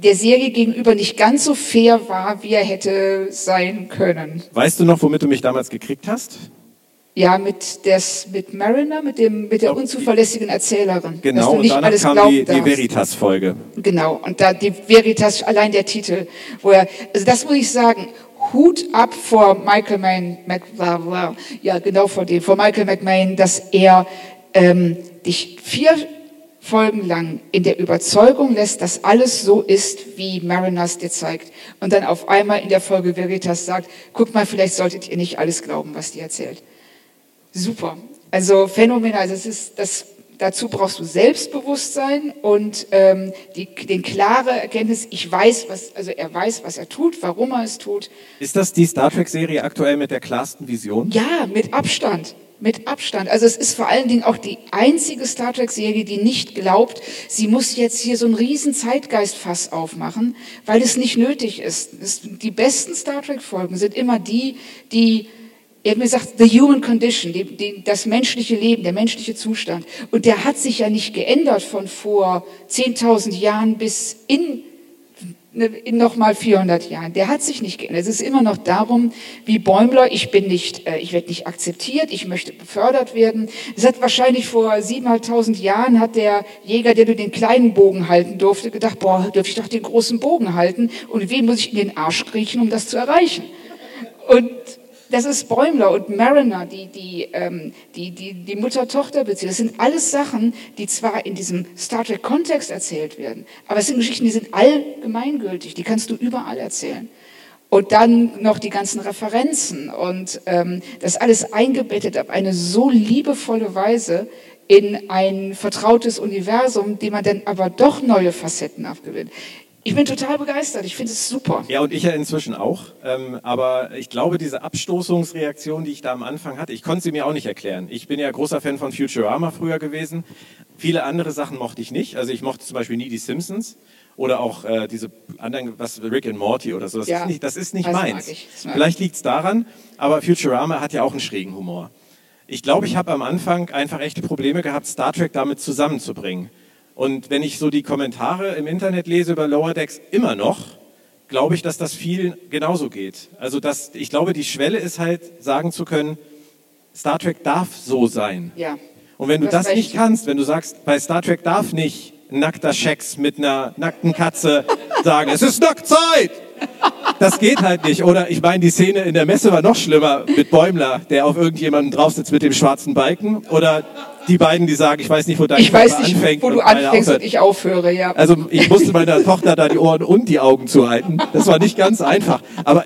der Serie gegenüber nicht ganz so fair war, wie er hätte sein können. Weißt du noch, womit du mich damals gekriegt hast? Ja, mit, des, mit Mariner, mit, dem, mit der unzuverlässigen Erzählerin. dass Genau, und nicht danach alles kam die, die. Veritas-Folge. Genau, und da die Veritas, allein der Titel, wo er, also das muss ich sagen, Hut ab vor Michael Mann, Mac, ja genau vor dem, vor Michael McMahon, dass er ähm, dich vier Folgen lang in der Überzeugung lässt, dass alles so ist, wie Mariners dir zeigt. Und dann auf einmal in der Folge Veritas sagt, guck mal, vielleicht solltet ihr nicht alles glauben, was die erzählt. Super. Also phänomenal. Das ist, das, dazu brauchst du Selbstbewusstsein und ähm, die, den klare Erkenntnis, ich weiß, was, also er weiß, was er tut, warum er es tut. Ist das die Star Trek-Serie aktuell mit der klarsten Vision? Ja, mit Abstand. Mit Abstand. Also es ist vor allen Dingen auch die einzige Star Trek-Serie, die nicht glaubt, sie muss jetzt hier so einen riesen Zeitgeistfass aufmachen, weil es nicht nötig ist. Es, die besten Star Trek-Folgen sind immer die, die er hat mir gesagt, the human condition, die, die, das menschliche Leben, der menschliche Zustand. Und der hat sich ja nicht geändert von vor 10.000 Jahren bis in in nochmal 400 Jahren. Der hat sich nicht geändert. Es ist immer noch darum, wie Bäumler, ich bin nicht, äh, ich werde nicht akzeptiert, ich möchte befördert werden. Es hat wahrscheinlich vor 7.500 Jahren hat der Jäger, der nur den kleinen Bogen halten durfte, gedacht, boah, dürfte ich doch den großen Bogen halten und wen muss ich in den Arsch kriechen, um das zu erreichen? Und das ist Bäumler und Mariner, die, die, ähm, die, die, die Mutter-Tochter-Beziehung. Das sind alles Sachen, die zwar in diesem Star Trek-Kontext erzählt werden, aber es sind Geschichten, die sind allgemeingültig, die kannst du überall erzählen. Und dann noch die ganzen Referenzen und ähm, das alles eingebettet auf eine so liebevolle Weise in ein vertrautes Universum, dem man dann aber doch neue Facetten abgewinnt. Ich bin total begeistert, ich finde es super. Ja, und ich ja inzwischen auch. Ähm, aber ich glaube, diese Abstoßungsreaktion, die ich da am Anfang hatte, ich konnte sie mir auch nicht erklären. Ich bin ja großer Fan von Futurama früher gewesen. Viele andere Sachen mochte ich nicht. Also ich mochte zum Beispiel nie die Simpsons oder auch äh, diese anderen, was Rick and Morty oder so. Das Ja, ist nicht, das ist nicht mag meins. Vielleicht liegt es daran, aber Futurama hat ja auch einen schrägen Humor. Ich glaube, ich habe am Anfang einfach echte Probleme gehabt, Star Trek damit zusammenzubringen. Und wenn ich so die Kommentare im Internet lese über Lower Decks immer noch, glaube ich, dass das vielen genauso geht. Also dass, ich glaube, die Schwelle ist halt, sagen zu können, Star Trek darf so sein. Ja. Und wenn du das recht. nicht kannst, wenn du sagst, bei Star Trek darf nicht ein nackter Schex mit einer nackten Katze sagen, es ist Nacktzeit! Das geht halt nicht. Oder ich meine, die Szene in der Messe war noch schlimmer mit Bäumler, der auf irgendjemanden drauf sitzt mit dem schwarzen Balken. Oder die beiden, die sagen, ich weiß nicht, wo dein Ich weiß nicht, anfängt wo und du anfängst und ich aufhöre, ja. Also ich musste meiner Tochter da die Ohren und die Augen zuhalten. Das war nicht ganz einfach. Aber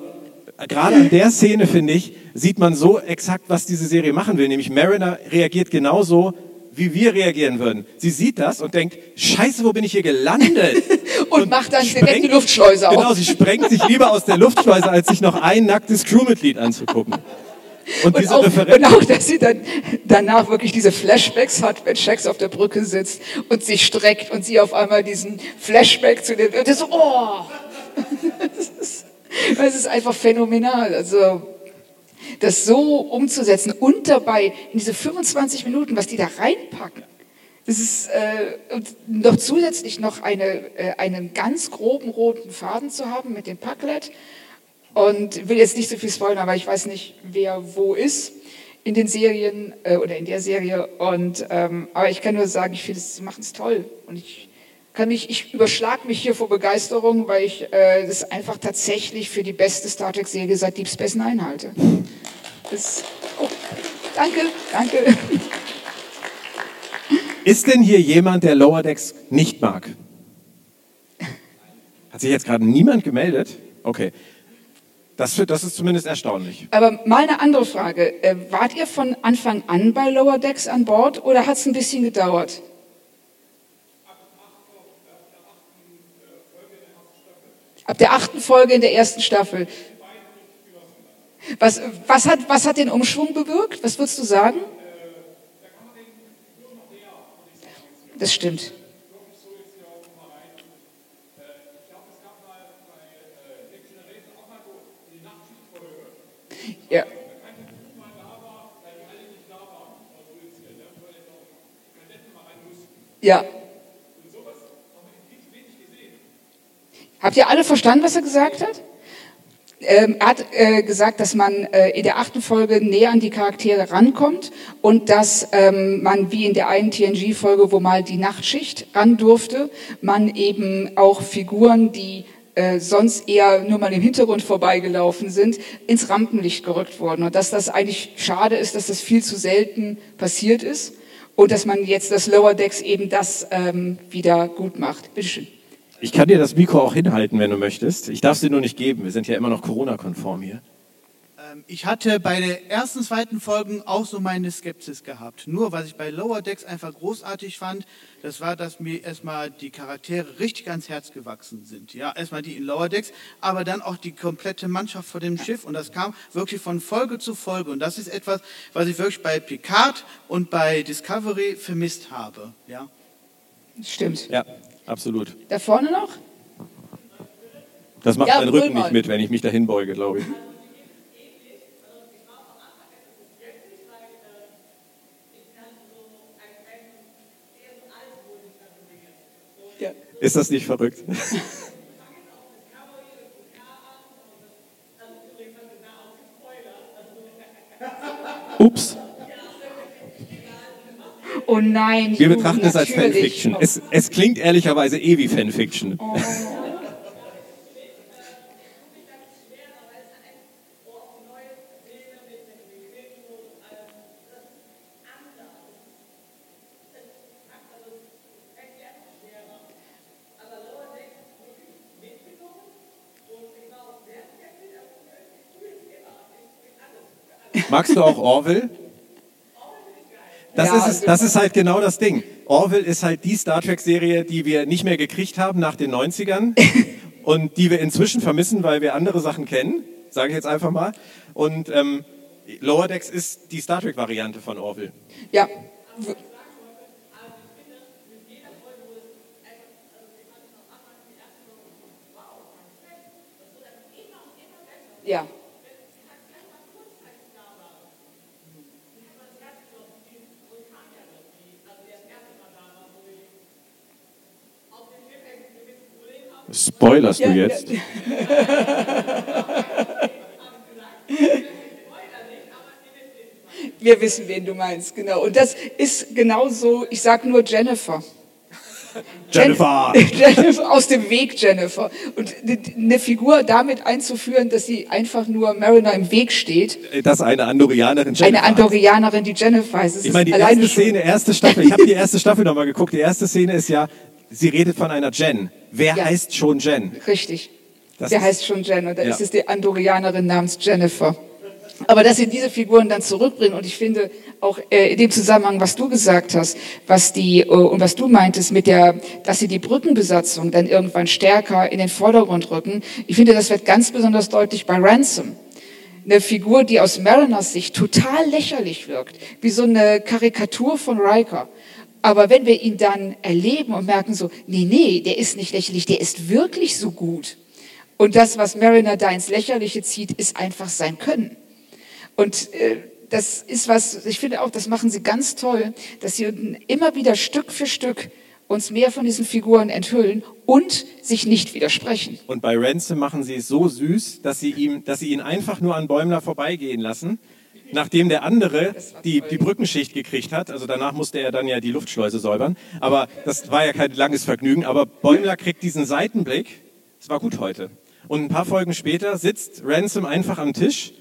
gerade an der Szene, finde ich, sieht man so exakt, was diese Serie machen will. Nämlich Mariner reagiert genauso, wie wir reagieren würden. Sie sieht das und denkt, scheiße, wo bin ich hier gelandet? Und macht dann direkt die Luftschleuse auf. Genau, sie sprengt sich lieber aus der Luftschleuse, als sich noch ein nacktes Crewmitglied anzugucken. Und, Und auch, und auch, dass sie dann danach wirklich diese Flashbacks hat, wenn Shax auf der Brücke sitzt und sich streckt und sie auf einmal diesen Flashback zu dem, und das so, oh! Das ist, das ist einfach phänomenal. Also, Das so umzusetzen und dabei in diese 25 Minuten, was die da reinpacken, das ist äh, und noch zusätzlich noch eine, äh, einen ganz groben roten Faden zu haben mit dem Packlet. Und will jetzt nicht so viel spoilern, aber ich weiß nicht, wer wo ist in den Serien äh, oder in der Serie. Und ähm, aber ich kann nur sagen, ich finde, sie machen es toll und ich kann mich, ich überschlag mich hier vor Begeisterung, weil ich äh, das einfach tatsächlich für die beste Star Trek Serie seit Deep Space Nine halte. Das, oh, danke, danke. Ist denn hier jemand, der Lower Decks nicht mag? Hat sich jetzt gerade niemand gemeldet? Okay. Das, das ist zumindest erstaunlich. Aber mal eine andere Frage. Äh, wart ihr von Anfang an bei Lower Decks an Bord oder hat es ein bisschen gedauert? Ab der achten Folge in der ersten Staffel. Was, was, hat, was hat den Umschwung bewirkt? Was würdest du sagen? Das stimmt. Ja. Habt ihr alle verstanden, was er gesagt hat? Ähm, er hat äh, gesagt, dass man äh, in der achten Folge näher an die Charaktere rankommt und dass ähm, man wie in der einen TNG-Folge, wo mal die Nachtschicht ran durfte, man eben auch Figuren, die äh, sonst eher nur mal im Hintergrund vorbeigelaufen sind, ins Rampenlicht gerückt wurden. Und dass das eigentlich schade ist, dass das viel zu selten passiert ist und dass man jetzt das Lower Decks eben das ähm, wieder gut macht. Bitteschön. Ich kann dir das Mikro auch hinhalten, wenn du möchtest. Ich darf es dir nur nicht geben. Wir sind ja immer noch Corona-konform hier. Ähm, ich hatte bei den ersten, zweiten Folgen auch so meine Skepsis gehabt. Nur was ich bei Lower Decks einfach großartig fand, das war, dass mir erstmal die Charaktere richtig ans Herz gewachsen sind. Ja, erstmal die in Lower Decks, aber dann auch die komplette Mannschaft vor dem Schiff. Und das kam wirklich von Folge zu Folge. Und das ist etwas, was ich wirklich bei Picard und bei Discovery vermisst habe. Ja. Stimmt. Ja, absolut. Da vorne noch? Das macht Ja, mein Rücken nicht mit, wenn ich mich dahin beuge, glaube ich. Ja. Ist das nicht verrückt? Ups. Oh nein. Wir betrachten es als. Fanfiction. Es, es klingt ehrlicherweise eh wie Fanfiction. Magst du auch Orville? Das, Ja, ist es, das ist halt genau das Ding. Orville ist halt die Star Trek-Serie, die wir nicht mehr gekriegt haben nach den 90ern und die wir inzwischen vermissen, weil wir andere Sachen kennen, sage ich jetzt einfach mal. Und ähm, Lower Decks ist die Star Trek-Variante von Orville. Ja. Ja. Spoilerst du Ja, jetzt? Wir wissen, wen du meinst, genau. Und das ist genauso, ich sage nur Jennifer. Jennifer! Jen- Jennifer, aus dem Weg Jennifer. Und eine Figur damit einzuführen, dass sie einfach nur Mariner im Weg steht. Das eine Andorianerin Jennifer. Eine Andorianerin, die Jennifer heißt. Es Ich meine, die erste Szene, erste Staffel, ich habe die erste Staffel nochmal geguckt. Die erste Szene ist ja, sie redet von einer Jen. Wer Ja. heißt schon Jen? Richtig. Das Der heißt schon Jen und da Ja. ist es die Andorianerin namens Jennifer. Aber dass sie diese Figuren dann zurückbringen und ich finde auch äh, in dem Zusammenhang, was du gesagt hast, was die äh, und was du meintest mit der, dass sie die Brückenbesatzung dann irgendwann stärker in den Vordergrund rücken. Ich finde, das wird ganz besonders deutlich bei Ransom. Eine Figur, die aus Mariners Sicht total lächerlich wirkt, wie so eine Karikatur von Riker. Aber wenn wir ihn dann erleben und merken so, nee, nee, der ist nicht lächerlich, der ist wirklich so gut. Und das, was Mariner da ins Lächerliche zieht, ist einfach sein Können. Und äh, das ist was, ich finde auch, das machen sie ganz toll, dass sie immer wieder Stück für Stück uns mehr von diesen Figuren enthüllen und sich nicht widersprechen. Und bei Ransom machen sie es so süß, dass sie, ihm, dass sie ihn einfach nur an Bäumler vorbeigehen lassen, nachdem der andere die, die Brückenschicht gekriegt hat. Also danach musste er dann ja die Luftschleuse säubern. Aber das war ja kein langes Vergnügen. Aber Bäumler kriegt diesen Seitenblick. Es war gut heute. Und ein paar Folgen später sitzt Ransom einfach am Tisch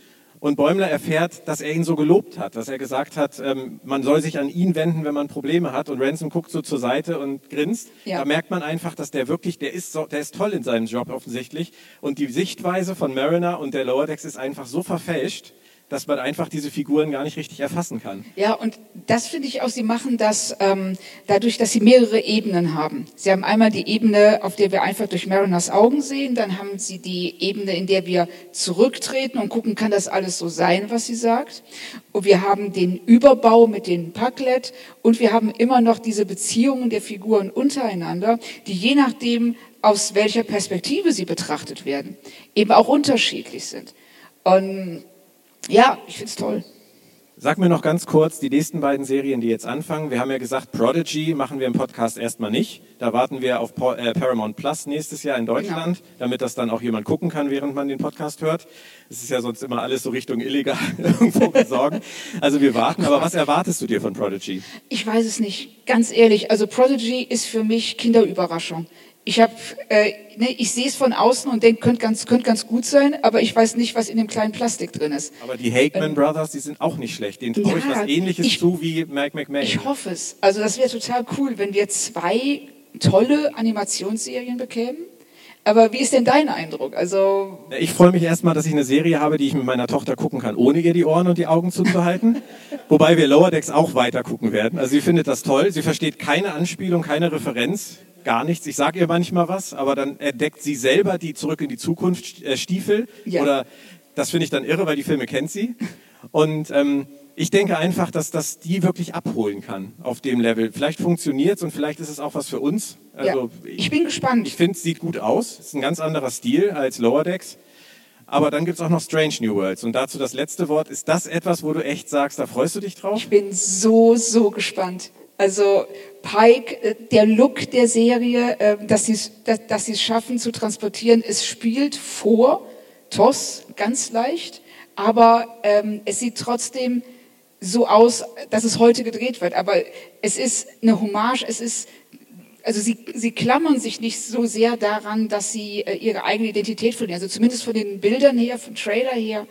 und Bäumler erfährt, dass er ihn so gelobt hat, dass er gesagt hat, ähm, man soll sich an ihn wenden, wenn man Probleme hat. Und Ransom guckt so zur Seite und grinst. Ja. Da merkt man einfach, dass der wirklich, der ist, so, der ist toll in seinem Job offensichtlich. Und die Sichtweise von Mariner und der Lower Decks ist einfach so verfälscht, dass man einfach diese Figuren gar nicht richtig erfassen kann. Ja, und das finde ich auch, Sie machen das ähm, dadurch, dass Sie mehrere Ebenen haben. Sie haben einmal die Ebene, auf der wir einfach durch Mariners Augen sehen, dann haben Sie die Ebene, in der wir zurücktreten und gucken, kann das alles so sein, was sie sagt. Und wir haben den Überbau mit den Packlet und wir haben immer noch diese Beziehungen der Figuren untereinander, die je nachdem, aus welcher Perspektive sie betrachtet werden, eben auch unterschiedlich sind. Und ja, ich finde es toll. Sag mir noch ganz kurz die nächsten beiden Serien, die jetzt anfangen. Wir haben ja gesagt, Prodigy machen wir im Podcast erstmal nicht. Da warten wir auf äh, Paramount Plus nächstes Jahr in Deutschland, genau. damit das dann auch jemand gucken kann, während man den Podcast hört. Es ist ja sonst immer alles so Richtung illegal irgendwo besorgen. Also wir warten. Aber was erwartest du dir von Prodigy? Ich weiß es nicht. Ganz ehrlich. Also Prodigy ist für mich Kinderüberraschung. Ich habe, äh, ne, ich sehe es von außen und denke, könnte ganz, könnte ganz gut sein, aber ich weiß nicht, was in dem kleinen Plastik drin ist. Aber die Hageman ähm, Brothers, die sind auch nicht schlecht. Denen traue ja, ich was Ähnliches ich, zu wie Mac McMahon. Ich hoffe es. Also das wäre total cool, wenn wir zwei tolle Animationsserien bekämen. Aber wie ist denn dein Eindruck? Also ich freue mich erstmal, dass ich eine Serie habe, die ich mit meiner Tochter gucken kann, ohne ihr die Ohren und die Augen zuzuhalten. Wobei wir Lower Decks auch weiter gucken werden. Also sie findet das toll. Sie versteht keine Anspielung, keine Referenz gar nichts. Ich sage ihr manchmal was, aber dann entdeckt sie selber die Zurück in die Zukunft äh, Stiefel. Ja. Oder das finde ich dann irre, weil die Filme kennt sie. Und ähm, ich denke einfach, dass das die wirklich abholen kann auf dem Level. Vielleicht funktioniert es und vielleicht ist es auch was für uns. Also, ja, ich bin gespannt. Ich finde, es sieht gut aus. Es ist ein ganz anderer Stil als Lower Decks. Aber dann gibt es auch noch Strange New Worlds. Und dazu das letzte Wort. Ist das etwas, wo du echt sagst, da freust du dich drauf? Ich bin so, so gespannt. Also Pike, äh, der Look der Serie, äh, dass sie dass, dass es schaffen zu transportieren, es spielt vor TOS ganz leicht, aber ähm, es sieht trotzdem so aus, dass es heute gedreht wird. Aber es ist eine Hommage, es ist also sie, sie klammern sich nicht so sehr daran, dass sie äh, ihre eigene Identität verlieren. Also zumindest von den Bildern her, vom Trailer her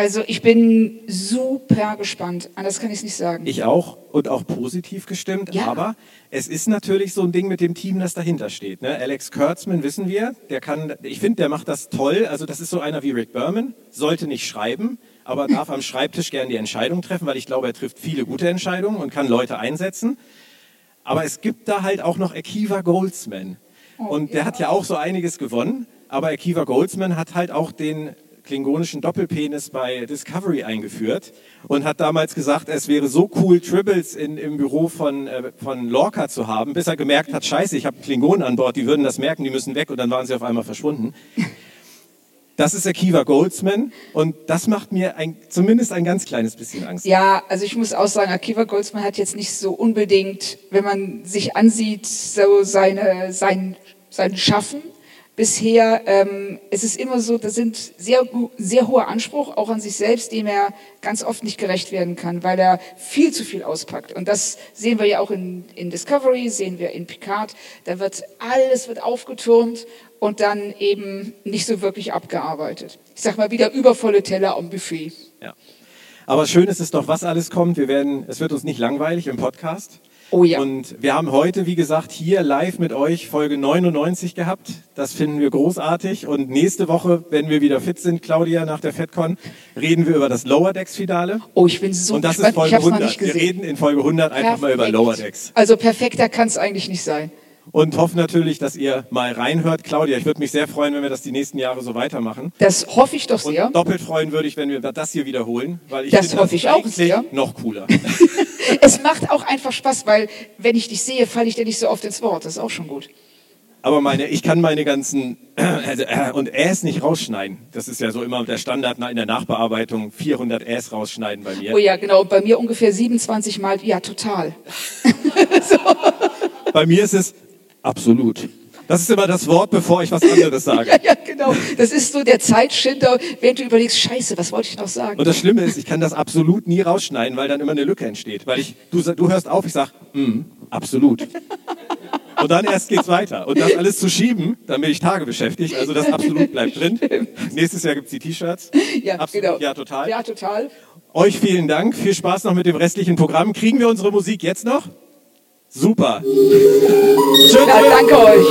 also ich bin super gespannt. Anders kann ich es nicht sagen. Ich auch und auch positiv gestimmt. Ja. Aber es ist natürlich so ein Ding mit dem Team, das dahinter steht. Ne? Alex Kurtzman wissen wir, der kann, ich finde, der macht das toll. Also das ist so einer wie Rick Berman, sollte nicht schreiben, aber darf am Schreibtisch gern die Entscheidung treffen, weil ich glaube, er trifft viele gute Entscheidungen und kann Leute einsetzen. Aber es gibt da halt auch noch Akiva Goldsman. Oh, und der hat ja auch so einiges gewonnen. Aber Akiva Goldsman hat halt auch den klingonischen Doppelpenis bei Discovery eingeführt und hat damals gesagt, es wäre so cool, Tribbles in, im Büro von, äh, von Lorca zu haben, bis er gemerkt hat, scheiße, ich habe Klingonen an Bord, die würden das merken, die müssen weg und dann waren sie auf einmal verschwunden. Das ist Akiva Goldsman und das macht mir ein, zumindest ein ganz kleines bisschen Angst. Ja, also ich muss auch sagen, Akiva Goldsman hat jetzt nicht so unbedingt, wenn man sich ansieht, so seine, sein, sein Schaffen, bisher, ähm, es ist immer so, das sind sehr, sehr hoher Anspruch, auch an sich selbst, dem er ganz oft nicht gerecht werden kann, weil er viel zu viel auspackt. Und das sehen wir ja auch in, in Discovery, sehen wir in Picard. Da wird alles wird aufgetürmt und dann eben nicht so wirklich abgearbeitet. Ich sag mal wieder übervolle Teller am Buffet. Ja. Aber schön ist es doch, was alles kommt. Wir werden, es wird uns nicht langweilig im Podcast. Oh ja. Und wir haben heute, wie gesagt, hier live mit euch Folge 99 gehabt. Das finden wir großartig. Und nächste Woche, wenn wir wieder fit sind, Claudia, nach der FedCon, reden wir über das Lower Decks Finale. Oh, ich bin so Und das gespannt. ist Folge 100. Wir reden in Folge 100 Perfekt. einfach mal über Lower Decks. Also perfekter kann es eigentlich nicht sein und hoffe natürlich, dass ihr mal reinhört. Claudia, ich würde mich sehr freuen, wenn wir das die nächsten Jahre so weitermachen. Das hoffe ich doch sehr. Und doppelt freuen würde ich, wenn wir das hier wiederholen, weil ich das hoffe das ich auch sehr. noch cooler. es macht auch einfach Spaß, weil wenn ich dich sehe, falle ich dir nicht so oft ins Wort. Das ist auch schon gut. Aber meine, ich kann meine ganzen also, äh, und Äs nicht rausschneiden. Das ist ja so immer der Standard in der Nachbearbeitung. 400 Äs rausschneiden bei mir. Oh ja, genau. Bei mir ungefähr 27 Mal. Ja, total. so. Bei mir ist es absolut. Das ist immer das Wort, bevor ich was anderes sage. ja, ja, genau. Das ist so der Zeitschinder, während du überlegst, scheiße, was wollte ich noch sagen? Und das Schlimme ist, ich kann das absolut nie rausschneiden, weil dann immer eine Lücke entsteht. Weil ich, du, du hörst auf, ich sag, mm, absolut. Und dann erst geht's weiter. Und das alles zu schieben, dann bin ich Tage beschäftigt. Also das absolut bleibt drin. Nächstes Jahr gibt's die T-Shirts. Ja, absolut. genau. Ja, total. Ja, total. Euch vielen Dank. Viel Spaß noch mit dem restlichen Programm. Kriegen wir unsere Musik jetzt noch? Super. Schön. Ja, danke euch.